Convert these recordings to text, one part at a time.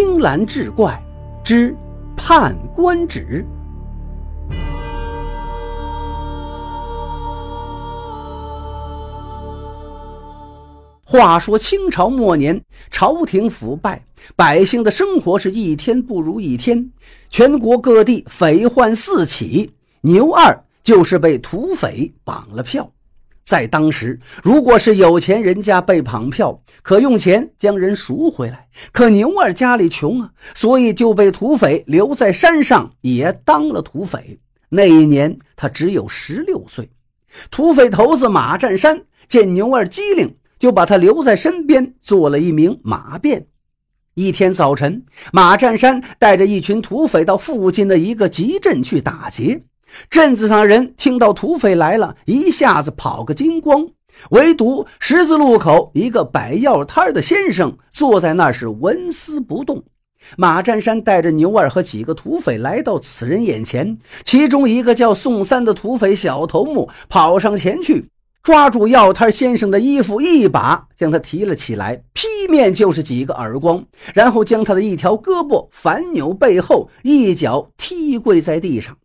青蓝志怪之判官职。话说清朝末年，朝廷腐败，百姓的生活是一天不如一天，全国各地匪患四起。牛二就是被土匪绑了票。在当时，如果是有钱人家被绑票，可用钱将人赎回来。可牛二家里穷啊，所以就被土匪留在山上，也当了土匪。那一年他只有十六岁。土匪头子马占山见牛二机灵。就把他留在身边，做了一名马便。一天早晨，马占山带着一群土匪到附近的一个集镇去打劫。镇子上人听到土匪来了，一下子跑个精光。唯独十字路口一个摆药摊的先生坐在那是纹丝不动。马占山带着牛二和几个土匪来到此人眼前，其中一个叫宋三的土匪小头目跑上前去。抓住药摊先生的衣服，一把将他提了起来，劈面就是几个耳光，然后将他的一条胳膊反扭背后，一脚踢跪在地上。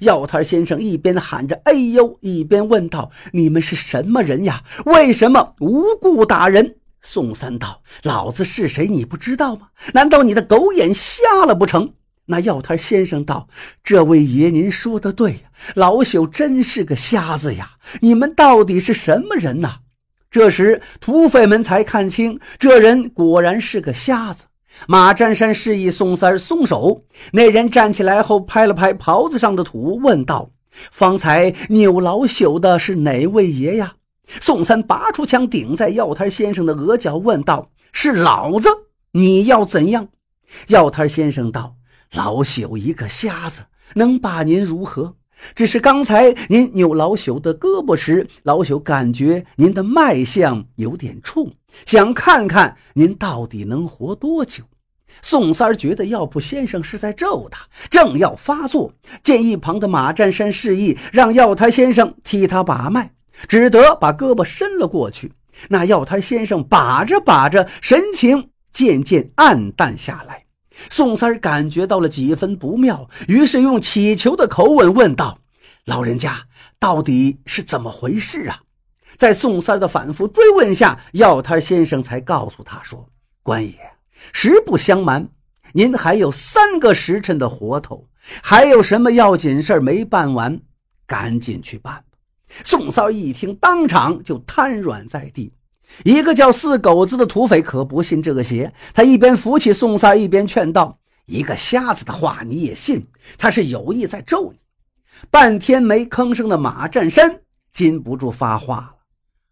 药摊先生一边喊着“哎呦”，一边问道：“你们是什么人呀？为什么无故打人？”宋三道：“老子是谁，你不知道吗？难道你的狗眼瞎了不成？”那药摊先生道：“这位爷，您说的对呀，老朽真是个瞎子呀！你们到底是什么人呐？”这时，土匪们才看清，这人果然是个瞎子。马占山示意宋三松手，那人站起来后，拍了拍袍子上的土，问道：“方才扭老朽的是哪位爷呀？”宋三拔出枪顶在药摊先生的额角，问道：“是老子？你要怎样？”药摊先生道。老朽一个瞎子，能把您如何？只是刚才您扭老朽的胳膊时，老朽感觉您的脉象有点冲，想看看您到底能活多久。宋三儿觉得药铺先生是在咒他，正要发作，见一旁的马占山示意让药摊先生替他把脉，只得把胳膊伸了过去。那药摊先生把着把着，神情渐渐暗淡下来。宋三儿感觉到了几分不妙，于是用乞求的口吻问道：“老人家，到底是怎么回事啊？”在宋三儿的反复追问下，药摊先生才告诉他说：“官爷，实不相瞒，您还有三个时辰的活头，还有什么要紧事没办完，赶紧去办。”宋三儿一听，当场就瘫软在地。一个叫四狗子的土匪可不信这个邪，他一边扶起宋三，一边劝道：“一个瞎子的话你也信？他是有意在咒你。”半天没吭声的马占山禁不住发话了：“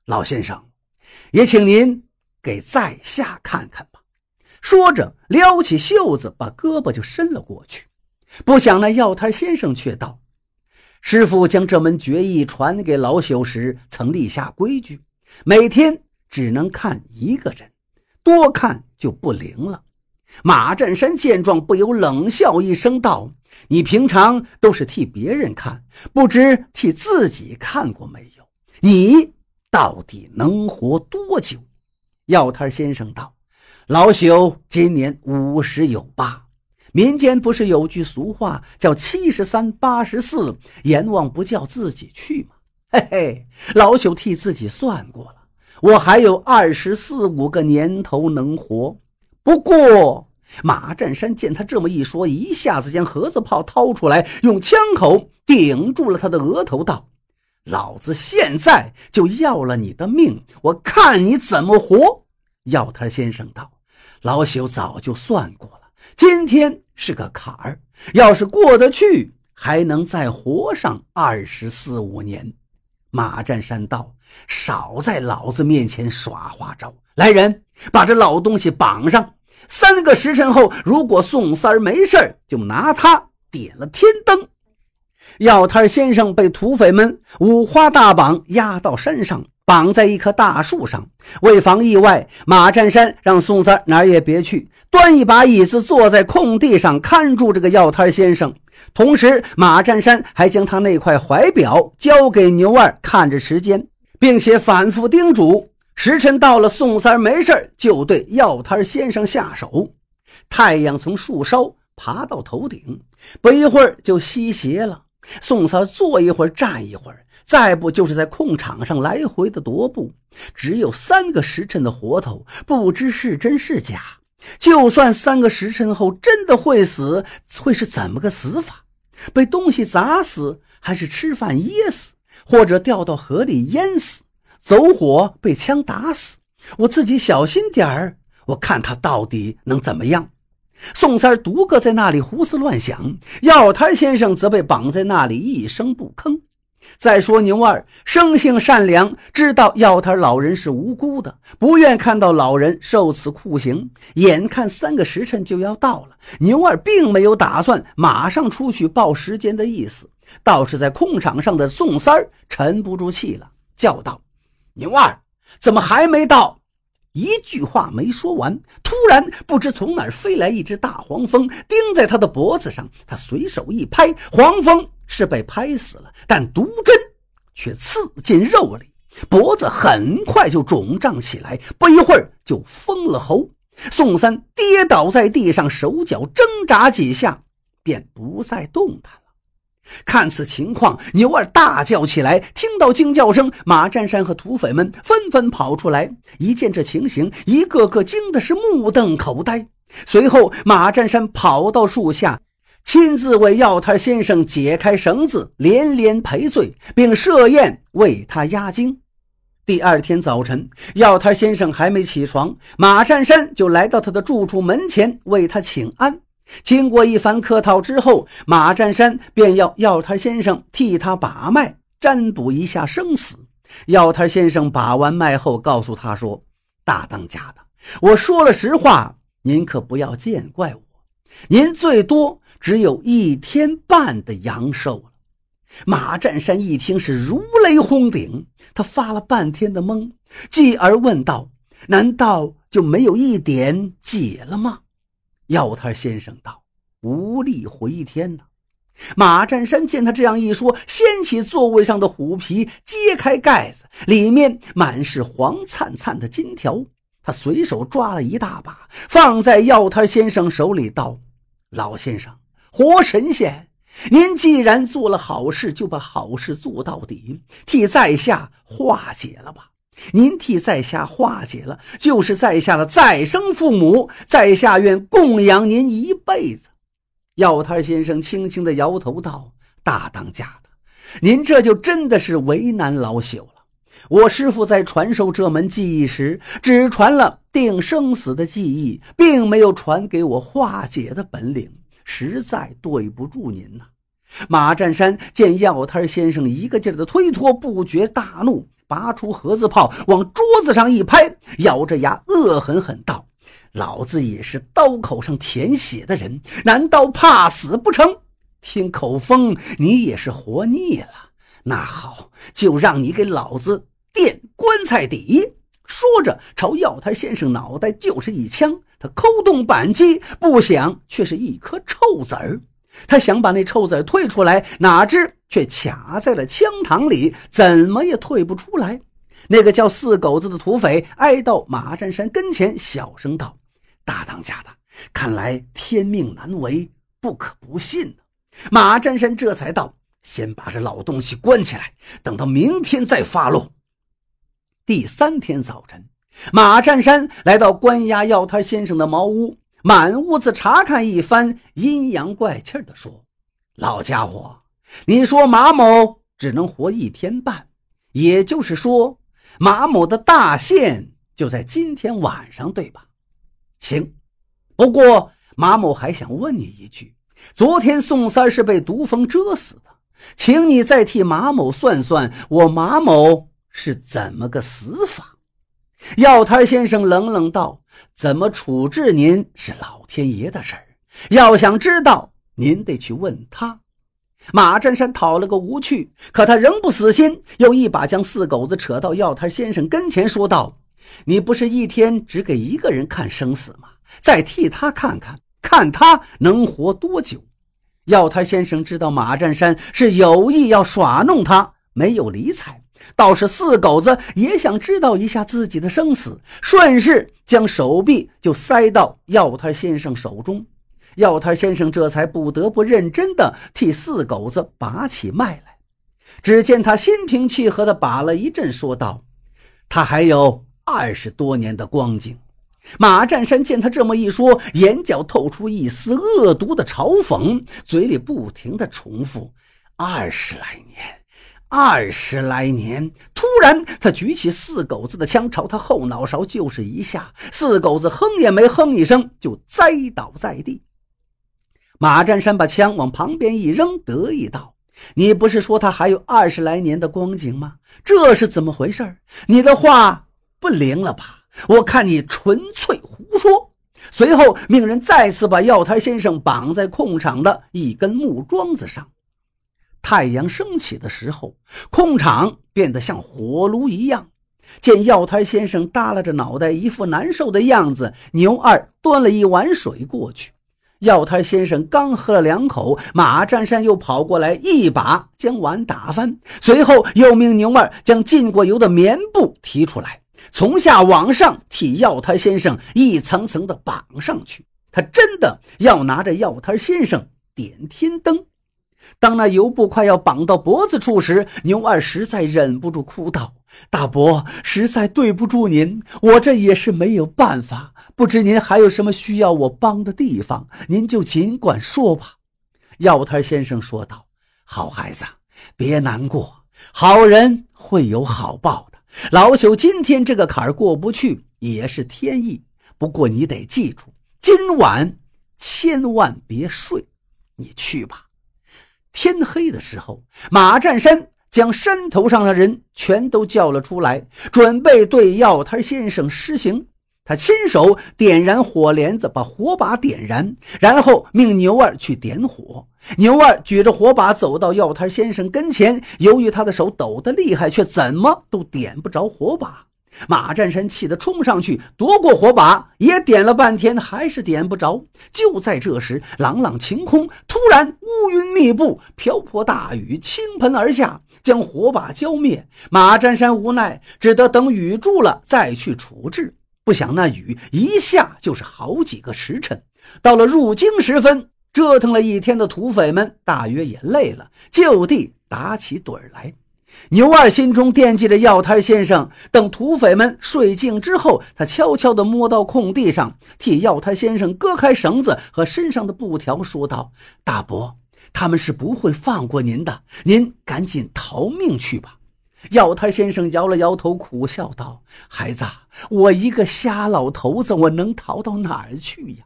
老先生，也请您给在下看看吧。”说着，撩起袖子，把胳膊就伸了过去。不想那药摊先生却道：“师傅将这门绝艺传给老朽时，曾立下规矩，每天。”只能看一个人，多看就不灵了。马占山见状，不由冷笑一声道：“你平常都是替别人看，不知替自己看过没有？你到底能活多久？”药摊先生道：“老朽今年五十有八。民间不是有句俗话叫‘七十三八十四，阎王不叫自己去’吗？嘿嘿，老朽替自己算过了。”我还有二十四五个年头能活，不过马占山见他这么一说，一下子将盒子炮掏出来，用枪口顶住了他的额头，道：“老子现在就要了你的命，我看你怎么活。”药摊先生道：“老朽早就算过了，今天是个坎儿，要是过得去，还能再活上二十四五年。”马占山道：“少在老子面前耍花招！来人，把这老东西绑上。三个时辰后，如果宋三儿没事就拿他点了天灯。”药摊先生被土匪们五花大绑，押到山上。绑在一棵大树上，为防意外，马占山让宋三哪儿也别去，端一把椅子坐在空地上看住这个药摊先生。同时，马占山还将他那块怀表交给牛二看着时间，并且反复叮嘱：时辰到了，宋三没事就对药摊先生下手。太阳从树梢爬到头顶，不一会儿就西斜了。宋三坐一会儿，站一会儿，再不就是在空场上来回的踱步。只有三个时辰的活头，不知是真是假。就算三个时辰后真的会死，会是怎么个死法？被东西砸死，还是吃饭噎死，或者掉到河里淹死，走火被枪打死？我自己小心点儿，我看他到底能怎么样。宋三独个在那里胡思乱想，药摊先生则被绑在那里一声不吭。再说牛二生性善良，知道药摊老人是无辜的，不愿看到老人受此酷刑。眼看三个时辰就要到了，牛二并没有打算马上出去报时间的意思，倒是在空场上的宋三儿沉不住气了，叫道：“牛二，怎么还没到？”一句话没说完，突然不知从哪儿飞来一只大黄蜂，钉在他的脖子上。他随手一拍，黄蜂是被拍死了，但毒针却刺进肉里，脖子很快就肿胀起来，不一会儿就封了喉。宋三跌倒在地上，手脚挣扎几下，便不再动弹。看此情况，牛二大叫起来。听到惊叫声，马占山和土匪们纷纷跑出来。一见这情形，一个个惊的是目瞪口呆。随后，马占山跑到树下，亲自为药摊先生解开绳子，连连赔罪，并设宴为他压惊。第二天早晨，药摊先生还没起床，马占山就来到他的住处门前为他请安。经过一番客套之后，马占山便要药摊先生替他把脉，占卜一下生死。药摊先生把完脉后，告诉他说：“大当家的，我说了实话，您可不要见怪我。您最多只有一天半的阳寿了。”马占山一听是如雷轰顶，他发了半天的懵，继而问道：“难道就没有一点解了吗？”药摊先生道：“无力回天呐。”马占山见他这样一说，掀起座位上的虎皮，揭开盖子，里面满是黄灿灿的金条。他随手抓了一大把，放在药摊先生手里，道：“老先生，活神仙，您既然做了好事，就把好事做到底，替在下化解了吧。”您替在下化解了，就是在下的再生父母，在下愿供养您一辈子。药摊先生轻轻地摇头道：“大当家的，您这就真的是为难老朽了。我师傅在传授这门技艺时，只传了定生死的技艺，并没有传给我化解的本领，实在对不住您呐。”马占山见药摊先生一个劲儿的推脱，不觉大怒。拔出盒子炮，往桌子上一拍，咬着牙恶狠狠道：“老子也是刀口上舔血的人，难道怕死不成？听口风，你也是活腻了。那好，就让你给老子垫棺材底。”说着，朝药摊先生脑袋就是一枪。他扣动扳机，不想却是一颗臭子儿。他想把那臭子退出来，哪知却卡在了枪膛里，怎么也退不出来。那个叫四狗子的土匪挨到马占山跟前，小声道：“大当家的，看来天命难违，不可不信。”马占山这才道：“先把这老东西关起来，等到明天再发落。”第三天早晨，马占山来到关押药摊先生的茅屋。满屋子查看一番，阴阳怪气的说：“老家伙，你说马某只能活一天半，也就是说，马某的大限就在今天晚上，对吧？行。不过马某还想问你一句：昨天宋三是被毒蜂蛰死的，请你再替马某算算，我马某是怎么个死法？”药摊先生冷冷道：“怎么处置您是老天爷的事儿，要想知道，您得去问他。”马占山讨了个无趣，可他仍不死心，又一把将四狗子扯到药摊先生跟前，说道：“你不是一天只给一个人看生死吗？再替他看看，看他能活多久。”药摊先生知道马占山是有意要耍弄他，没有理睬。倒是四狗子也想知道一下自己的生死，顺势将手臂就塞到药摊先生手中。药摊先生这才不得不认真地替四狗子把起脉来。只见他心平气和地把了一阵，说道：“他还有二十多年的光景。”马占山见他这么一说，眼角透出一丝恶毒的嘲讽，嘴里不停地重复：“二十来年，二十来年。”突然，他举起四狗子的枪，朝他后脑勺就是一下。四狗子哼也没哼一声，就栽倒在地。马占山把枪往旁边一扔，得意道：“你不是说他还有二十来年的光景吗？这是怎么回事？你的话不灵了吧？我看你纯粹胡说。”随后命人再次把药摊先生绑在空场的一根木桩子上。太阳升起的时候，空场变得像火炉一样。见药摊先生耷拉着脑袋，一副难受的样子，牛二端了一碗水过去。药摊先生刚喝了两口，马占山又跑过来，一把将碗打翻，随后又命牛二将浸过油的棉布提出来，从下往上替药摊先生一层层的绑上去。他真的要拿着药摊先生点天灯。当那油布快要绑到脖子处时，牛二实在忍不住哭道：“大伯，实在对不住您，我这也是没有办法。不知您还有什么需要我帮的地方，您就尽管说吧。”药摊先生说道：“好孩子，别难过，好人会有好报的。老朽今天这个坎儿过不去，也是天意。不过你得记住，今晚千万别睡，你去吧。”天黑的时候，马占山将山头上的人全都叫了出来，准备对药摊先生施行。他亲手点燃火镰子，把火把点燃，然后命牛二去点火。牛二举着火把走到药摊先生跟前，由于他的手抖得厉害，却怎么都点不着火把。马占山气得冲上去夺过火把，也点了半天，还是点不着。就在这时，朗朗晴空，突然乌云密布，瓢泼大雨倾盆而下，将火把浇灭。马占山无奈，只得等雨住了再去处置。不想那雨一下就是好几个时辰，到了入京时分，折腾了一天的土匪们大约也累了，就地打起盹来。牛二心中惦记着药摊先生。等土匪们睡静之后，他悄悄地摸到空地上，替药摊先生割开绳子和身上的布条，说道：“大伯，他们是不会放过您的，您赶紧逃命去吧。”药摊先生摇了摇头，苦笑道：“孩子，我一个瞎老头子，我能逃到哪儿去呀？”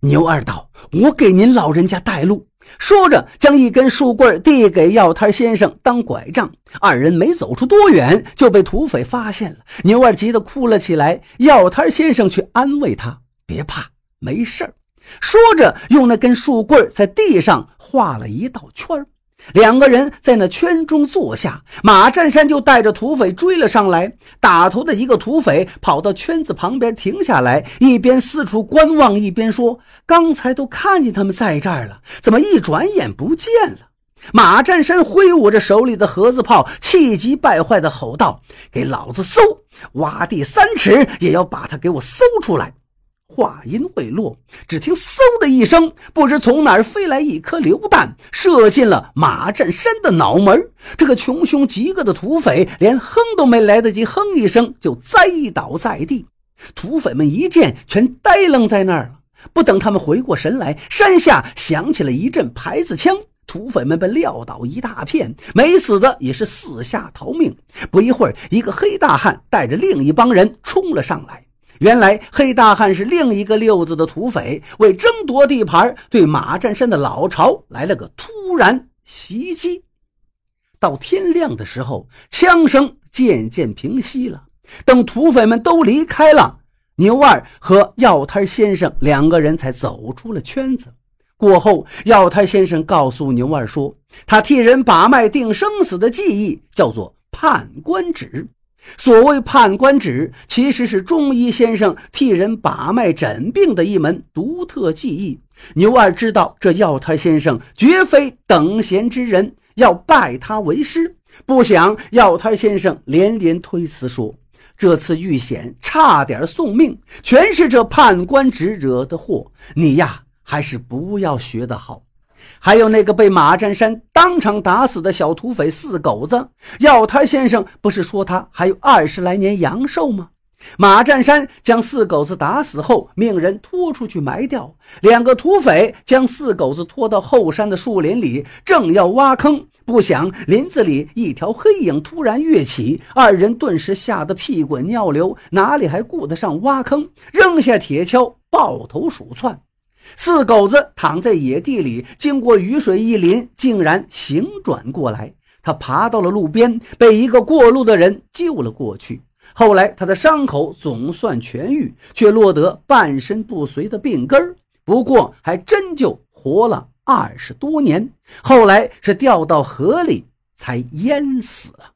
牛二道：“我给您老人家带路。”说着，将一根树棍递给药摊先生当拐杖。二人没走出多远，就被土匪发现了。牛二急得哭了起来，药摊先生却安慰他：“别怕，没事说着，用那根树棍在地上画了一道圈。两个人在那圈中坐下，马占山就带着土匪追了上来。打头的一个土匪跑到圈子旁边停下来，一边四处观望，一边说：“刚才都看见他们在这儿了，怎么一转眼不见了？”马占山挥舞着手里的盒子炮，气急败坏地吼道：“给老子搜！挖地三尺也要把他给我搜出来！”话音未落，只听“嗖”的一声，不知从哪儿飞来一颗榴弹，射进了马占山的脑门。这个穷凶极恶的土匪连哼都没来得及哼一声，就栽倒在地。土匪们一见，全呆愣在那儿了。不等他们回过神来，山下响起了一阵牌子枪，土匪们被撂倒一大片，没死的也是四下逃命。不一会儿，一个黑大汉带着另一帮人冲了上来。原来黑大汉是另一个六子的土匪，为争夺地盘，对马占山的老巢来了个突然袭击。到天亮的时候，枪声渐渐平息了。等土匪们都离开了，牛二和药摊先生两个人才走出了圈子。过后，药摊先生告诉牛二说，他替人把脉定生死的技艺叫做判官指。所谓判官指，其实是中医先生替人把脉诊病的一门独特技艺。牛二知道这药摊先生绝非等闲之人，要拜他为师，不想药摊先生连连推辞说：“这次遇险差点送命，全是这判官职惹的祸。你呀，还是不要学的好。”还有那个被马占山当场打死的小土匪四狗子，药摊先生不是说他还有二十来年阳寿吗？马占山将四狗子打死后，命人拖出去埋掉。两个土匪将四狗子拖到后山的树林里，正要挖坑，不想林子里一条黑影突然跃起，二人顿时吓得屁滚尿流，哪里还顾得上挖坑？扔下铁锹，抱头鼠窜。四狗子躺在野地里，经过雨水一淋，竟然醒转过来。他爬到了路边，被一个过路的人救了过去。后来，他的伤口总算痊愈，却落得半身不遂的病根不过，还真就活了二十多年。后来是掉到河里，才淹死了。